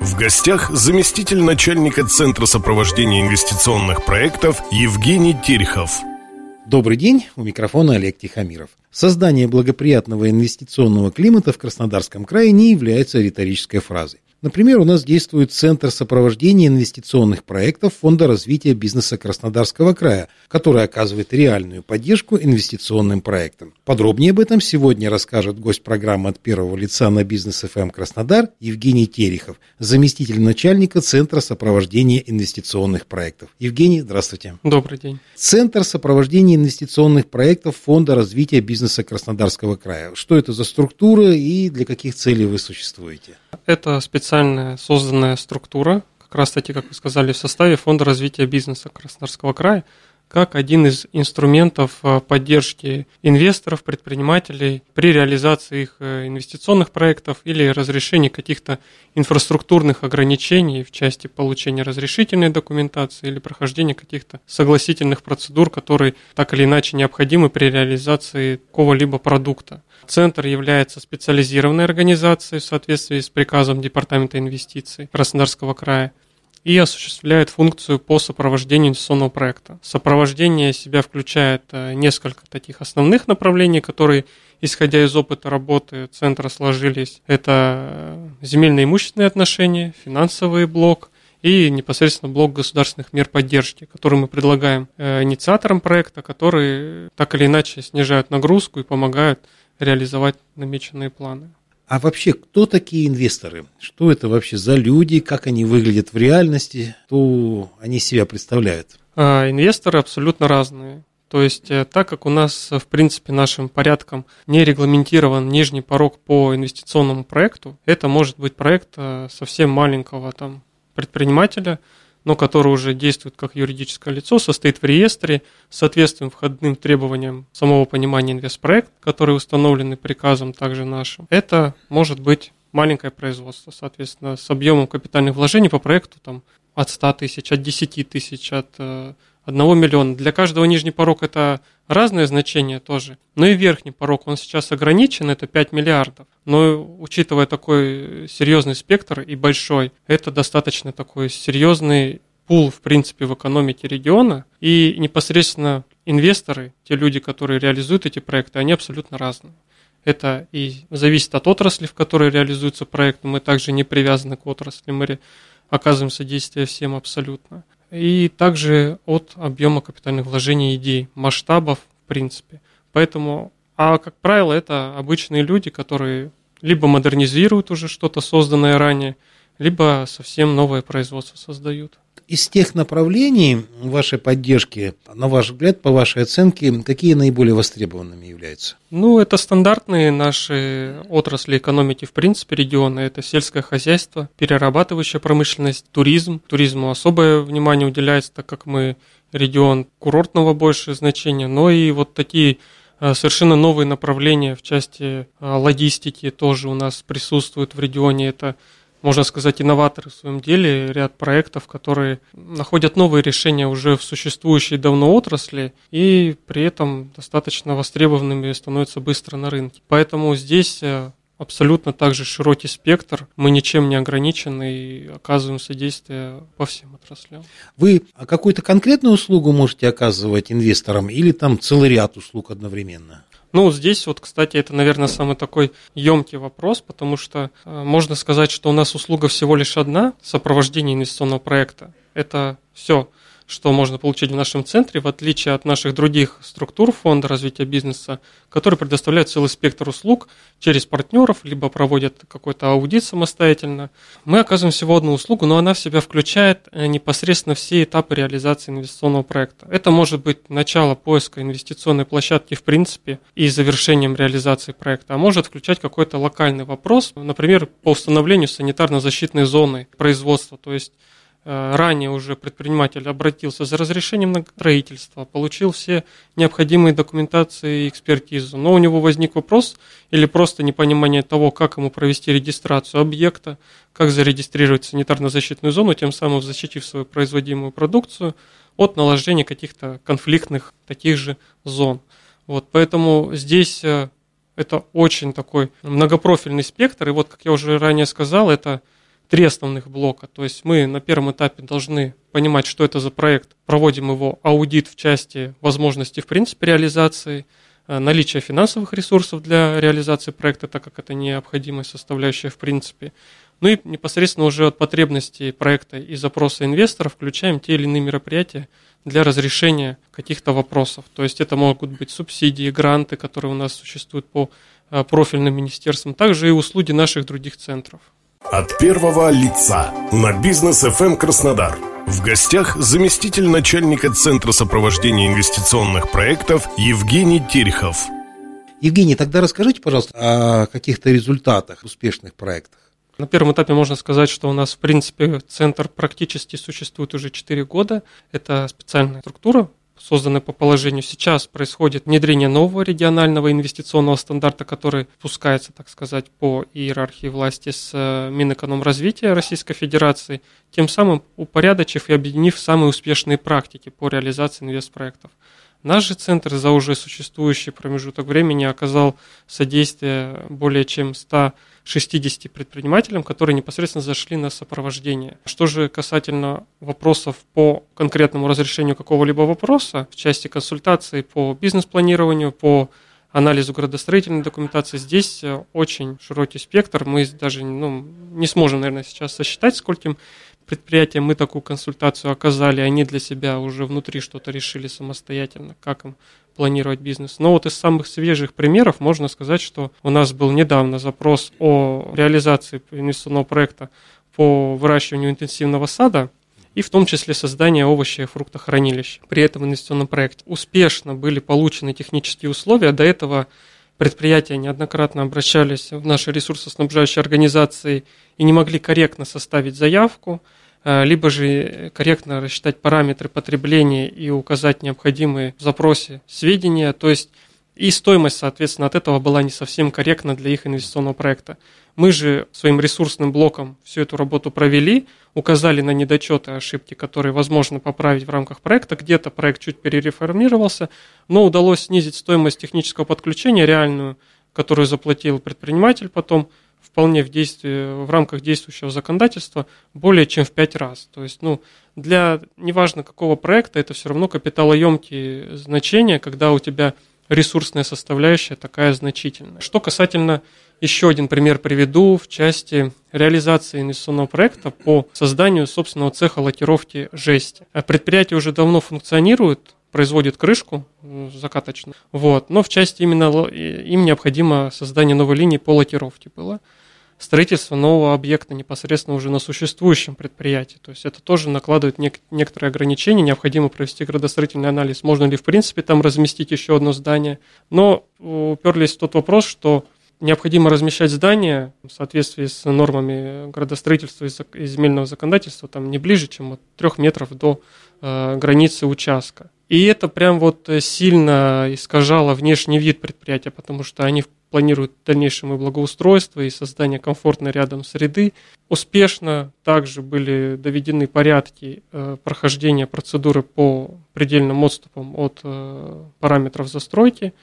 В гостях заместитель начальника Центра сопровождения инвестиционных проектов Евгений Терехов. Добрый день, у микрофона Олег Тихомиров. Создание благоприятного инвестиционного климата в Краснодарском крае не является риторической фразой. Например, у нас действует Центр сопровождения инвестиционных проектов Фонда развития бизнеса Краснодарского края, который оказывает реальную поддержку инвестиционным проектам. Подробнее об этом сегодня расскажет гость программы от первого лица на бизнес ФМ Краснодар Евгений Терехов, заместитель начальника Центра сопровождения инвестиционных проектов. Евгений, здравствуйте. Добрый день. Центр сопровождения инвестиционных проектов Фонда развития бизнеса Краснодарского края. Что это за структура и для каких целей вы существуете? Это специальная созданная структура, как раз таки, как вы сказали, в составе Фонда развития бизнеса Краснодарского края, как один из инструментов э, поддержки инвесторов, предпринимателей при реализации их э, инвестиционных проектов или разрешении каких-то инфраструктурных ограничений в части получения разрешительной документации или прохождения каких-то согласительных процедур, которые так или иначе необходимы при реализации какого-либо продукта. Центр является специализированной организацией в соответствии с приказом Департамента инвестиций Краснодарского края и осуществляет функцию по сопровождению инвестиционного проекта. Сопровождение себя включает э, несколько таких основных направлений, которые, исходя из опыта работы центра, сложились. Это э, земельно имущественные отношения, финансовый блок и непосредственно блок государственных мер поддержки, который мы предлагаем э, инициаторам проекта, которые так или иначе снижают нагрузку и помогают реализовать намеченные планы. А вообще, кто такие инвесторы? Что это вообще за люди? Как они выглядят в реальности? Что они себя представляют? А, инвесторы абсолютно разные. То есть, э, так как у нас, в принципе, нашим порядком не регламентирован нижний порог по инвестиционному проекту, это может быть проект э, совсем маленького там, предпринимателя, но который уже действует как юридическое лицо, состоит в реестре, соответствует входным требованиям самого понимания инвестпроект, которые установлены приказом также нашим. Это может быть маленькое производство, соответственно, с объемом капитальных вложений по проекту там, от 100 тысяч, от 10 тысяч, от 1 э, миллиона. Для каждого нижний порог это разное значение тоже. Но и верхний порог, он сейчас ограничен, это 5 миллиардов. Но учитывая такой серьезный спектр и большой, это достаточно такой серьезный пул, в принципе, в экономике региона. И непосредственно инвесторы, те люди, которые реализуют эти проекты, они абсолютно разные. Это и зависит от отрасли, в которой реализуется проект. Мы также не привязаны к отрасли, мы оказываем содействие всем абсолютно. И также от объема капитальных вложений идей, масштабов, в принципе. Поэтому, а как правило, это обычные люди, которые либо модернизируют уже что-то созданное ранее, либо совсем новое производство создают из тех направлений вашей поддержки, на ваш взгляд, по вашей оценке, какие наиболее востребованными являются? Ну, это стандартные наши отрасли экономики, в принципе, региона. Это сельское хозяйство, перерабатывающая промышленность, туризм. Туризму особое внимание уделяется, так как мы регион курортного большее значение, но и вот такие э, совершенно новые направления в части э, логистики тоже у нас присутствуют в регионе. Это можно сказать, инноваторы в своем деле, ряд проектов, которые находят новые решения уже в существующей давно отрасли и при этом достаточно востребованными становятся быстро на рынке. Поэтому здесь э, абсолютно также широкий спектр, мы ничем не ограничены и оказываем содействие по всем отраслям. Вы какую-то конкретную услугу можете оказывать инвесторам или там целый ряд услуг одновременно? Ну, здесь вот, кстати, это, наверное, самый такой емкий вопрос, потому что э, можно сказать, что у нас услуга всего лишь одна – сопровождение инвестиционного проекта. Это все что можно получить в нашем центре, в отличие от наших других структур фонда развития бизнеса, которые предоставляют целый спектр услуг через партнеров, либо проводят какой-то аудит самостоятельно. Мы оказываем всего одну услугу, но она в себя включает э, непосредственно все этапы реализации инвестиционного проекта. Это может быть начало поиска инвестиционной площадки в принципе и завершением реализации проекта, а может включать какой-то локальный вопрос, например, по установлению санитарно-защитной зоны производства, то есть ранее уже предприниматель обратился за разрешением на строительство, получил все необходимые документации и экспертизу, но у него возник вопрос или просто непонимание того, как ему провести регистрацию объекта, как зарегистрировать санитарно-защитную зону, тем самым защитив свою производимую продукцию от наложения каких-то конфликтных таких же зон. Вот, поэтому здесь э, это очень такой многопрофильный спектр. И вот, как я уже ранее сказал, это три основных блока. То есть мы на первом этапе должны понимать, что это за проект, проводим его аудит в части возможностей в принципе реализации, э, наличие финансовых ресурсов для реализации проекта, так как это необходимая составляющая в принципе. Ну и непосредственно уже от потребностей проекта и запроса инвесторов включаем те или иные мероприятия для разрешения каких-то вопросов. То есть это могут быть субсидии, гранты, которые у нас существуют по э, профильным министерствам, также и услуги наших других центров. От первого лица на бизнес FM эм Краснодар. В гостях заместитель начальника Центра сопровождения инвестиционных проектов Евгений Терехов. Евгений, тогда расскажите, пожалуйста, о каких-то результатах успешных проектах. На первом этапе можно сказать, что у нас, в принципе, центр практически существует уже 4 года. Это специальная структура, созданная по положению. Сейчас происходит внедрение нового регионального инвестиционного стандарта, который пускается, так сказать, по иерархии власти с э, Минэкономразвития Российской Федерации, тем самым упорядочив и объединив самые успешные практики по реализации инвестпроектов. Наш же центр за уже существующий промежуток времени оказал содействие более чем 160 предпринимателям, которые непосредственно зашли на сопровождение. Что же касательно вопросов по конкретному разрешению какого-либо вопроса в части консультации по бизнес-планированию, по анализу градостроительной документации. Здесь очень широкий спектр. Мы даже ну, не сможем, наверное, сейчас сосчитать, скольким предприятиям мы такую консультацию оказали, они для себя уже внутри что-то решили самостоятельно, как им планировать бизнес. Но вот из самых свежих примеров можно сказать, что у нас был недавно запрос о реализации инвестиционного проекта по выращиванию интенсивного сада, и в том числе создание овощи и фруктохранилищ. При этом инвестиционном проекте успешно были получены технические условия. До этого предприятия неоднократно обращались в наши ресурсоснабжающие организации и не могли корректно составить заявку, э, либо же корректно рассчитать параметры потребления и указать необходимые в запросе сведения. То есть и стоимость, соответственно, от этого была не совсем корректна для их инвестиционного проекта. Мы же своим ресурсным блоком всю эту работу провели, указали на недочеты, ошибки, которые возможно поправить в рамках проекта. Где-то проект чуть перереформировался, но удалось снизить стоимость технического подключения реальную, которую заплатил предприниматель потом, вполне в, действии, в рамках действующего законодательства более чем в пять раз. То есть, ну, для неважно какого проекта, это все равно капиталоемкие значения, когда у тебя ресурсная составляющая такая значительная. Что касательно еще один пример приведу в части реализации инвестиционного проекта по созданию собственного цеха лакировки жести. А предприятие уже давно функционирует, производит крышку закаточную, вот, но в части именно им необходимо создание новой линии по лакировке было строительство нового объекта непосредственно уже на существующем предприятии. То есть это тоже накладывает нек- некоторые ограничения, необходимо провести градостроительный анализ, можно ли в принципе там разместить еще одно здание. Но уперлись в тот вопрос, что необходимо размещать здание в соответствии с нормами градостроительства и земельного законодательства там не ближе, чем от трех метров до э, границы участка. И это прям вот сильно искажало внешний вид предприятия, потому что они планируют в дальнейшем и благоустройство, и создание комфортной рядом среды. Успешно также были доведены порядки э, прохождения процедуры по предельным отступам от э, параметров застройки.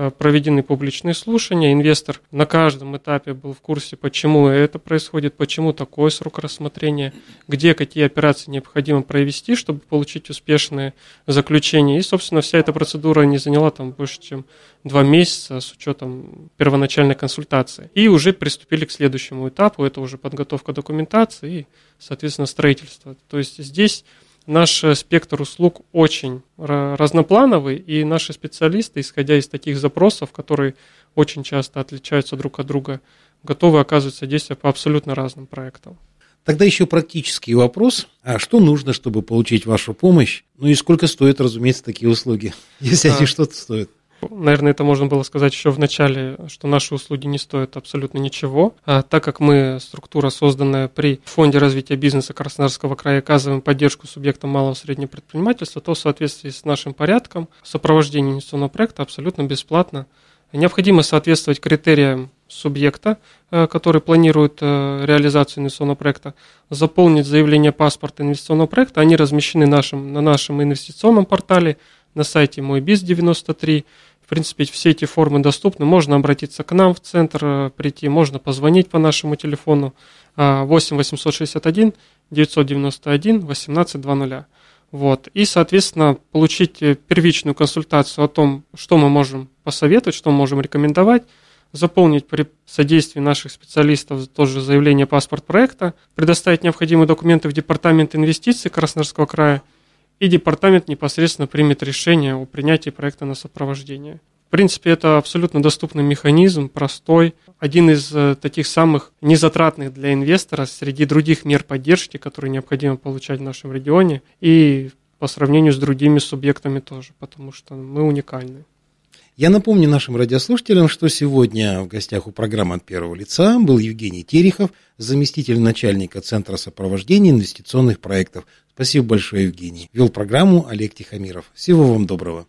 Э, проведены публичные слушания, инвестор на каждом этапе был в курсе, почему это происходит, почему такой срок рассмотрения, где какие операции необходимо провести, чтобы получить успешное заключение. И, собственно, вся эта процедура не заняла там больше, чем два месяца с учетом первоначальной консультации. И уже приступили к следующему этапу, это уже подготовка документации и, соответственно, строительство. То есть здесь наш э, спектр услуг очень разноплановый, и наши специалисты, исходя из таких запросов, которые очень часто отличаются друг от друга, готовы оказывать содействие по абсолютно разным проектам. Тогда еще практический вопрос. А что нужно, чтобы получить вашу помощь? Ну и сколько стоят, разумеется, такие услуги, если а, они что-то стоят? Наверное, это можно было сказать еще в начале, что наши услуги не стоят абсолютно ничего, а так как мы структура, созданная при Фонде развития бизнеса Краснодарского края, оказываем поддержку субъектам малого и среднего предпринимательства, то в соответствии с нашим порядком сопровождение инвестиционного проекта абсолютно бесплатно. Необходимо соответствовать критериям субъекта, э, который планирует э, реализацию инвестиционного проекта, заполнить заявление паспорта инвестиционного проекта. Они размещены нашим, на нашем инвестиционном портале, на сайте мой биз 93. В принципе, все эти формы доступны. Можно обратиться к нам в центр, э, прийти, можно позвонить по нашему телефону 8 861 991 1820. Вот. И, соответственно, получить первичную консультацию о том, что мы можем посоветовать, что мы можем рекомендовать, заполнить при содействии наших специалистов тоже заявление паспорт проекта, предоставить необходимые документы в Департамент инвестиций Краснодарского края, и департамент непосредственно примет решение о принятии проекта на сопровождение. В принципе, это абсолютно доступный механизм, простой, один из э, таких самых незатратных для инвестора среди других мер поддержки, которые необходимо получать в нашем регионе, и по сравнению с другими субъектами тоже, потому что мы уникальны. Я напомню нашим радиослушателям, что сегодня в гостях у программы от первого лица был Евгений Терехов, заместитель начальника Центра сопровождения инвестиционных проектов. Спасибо большое, Евгений. Вел программу Олег Тихомиров. Всего вам доброго.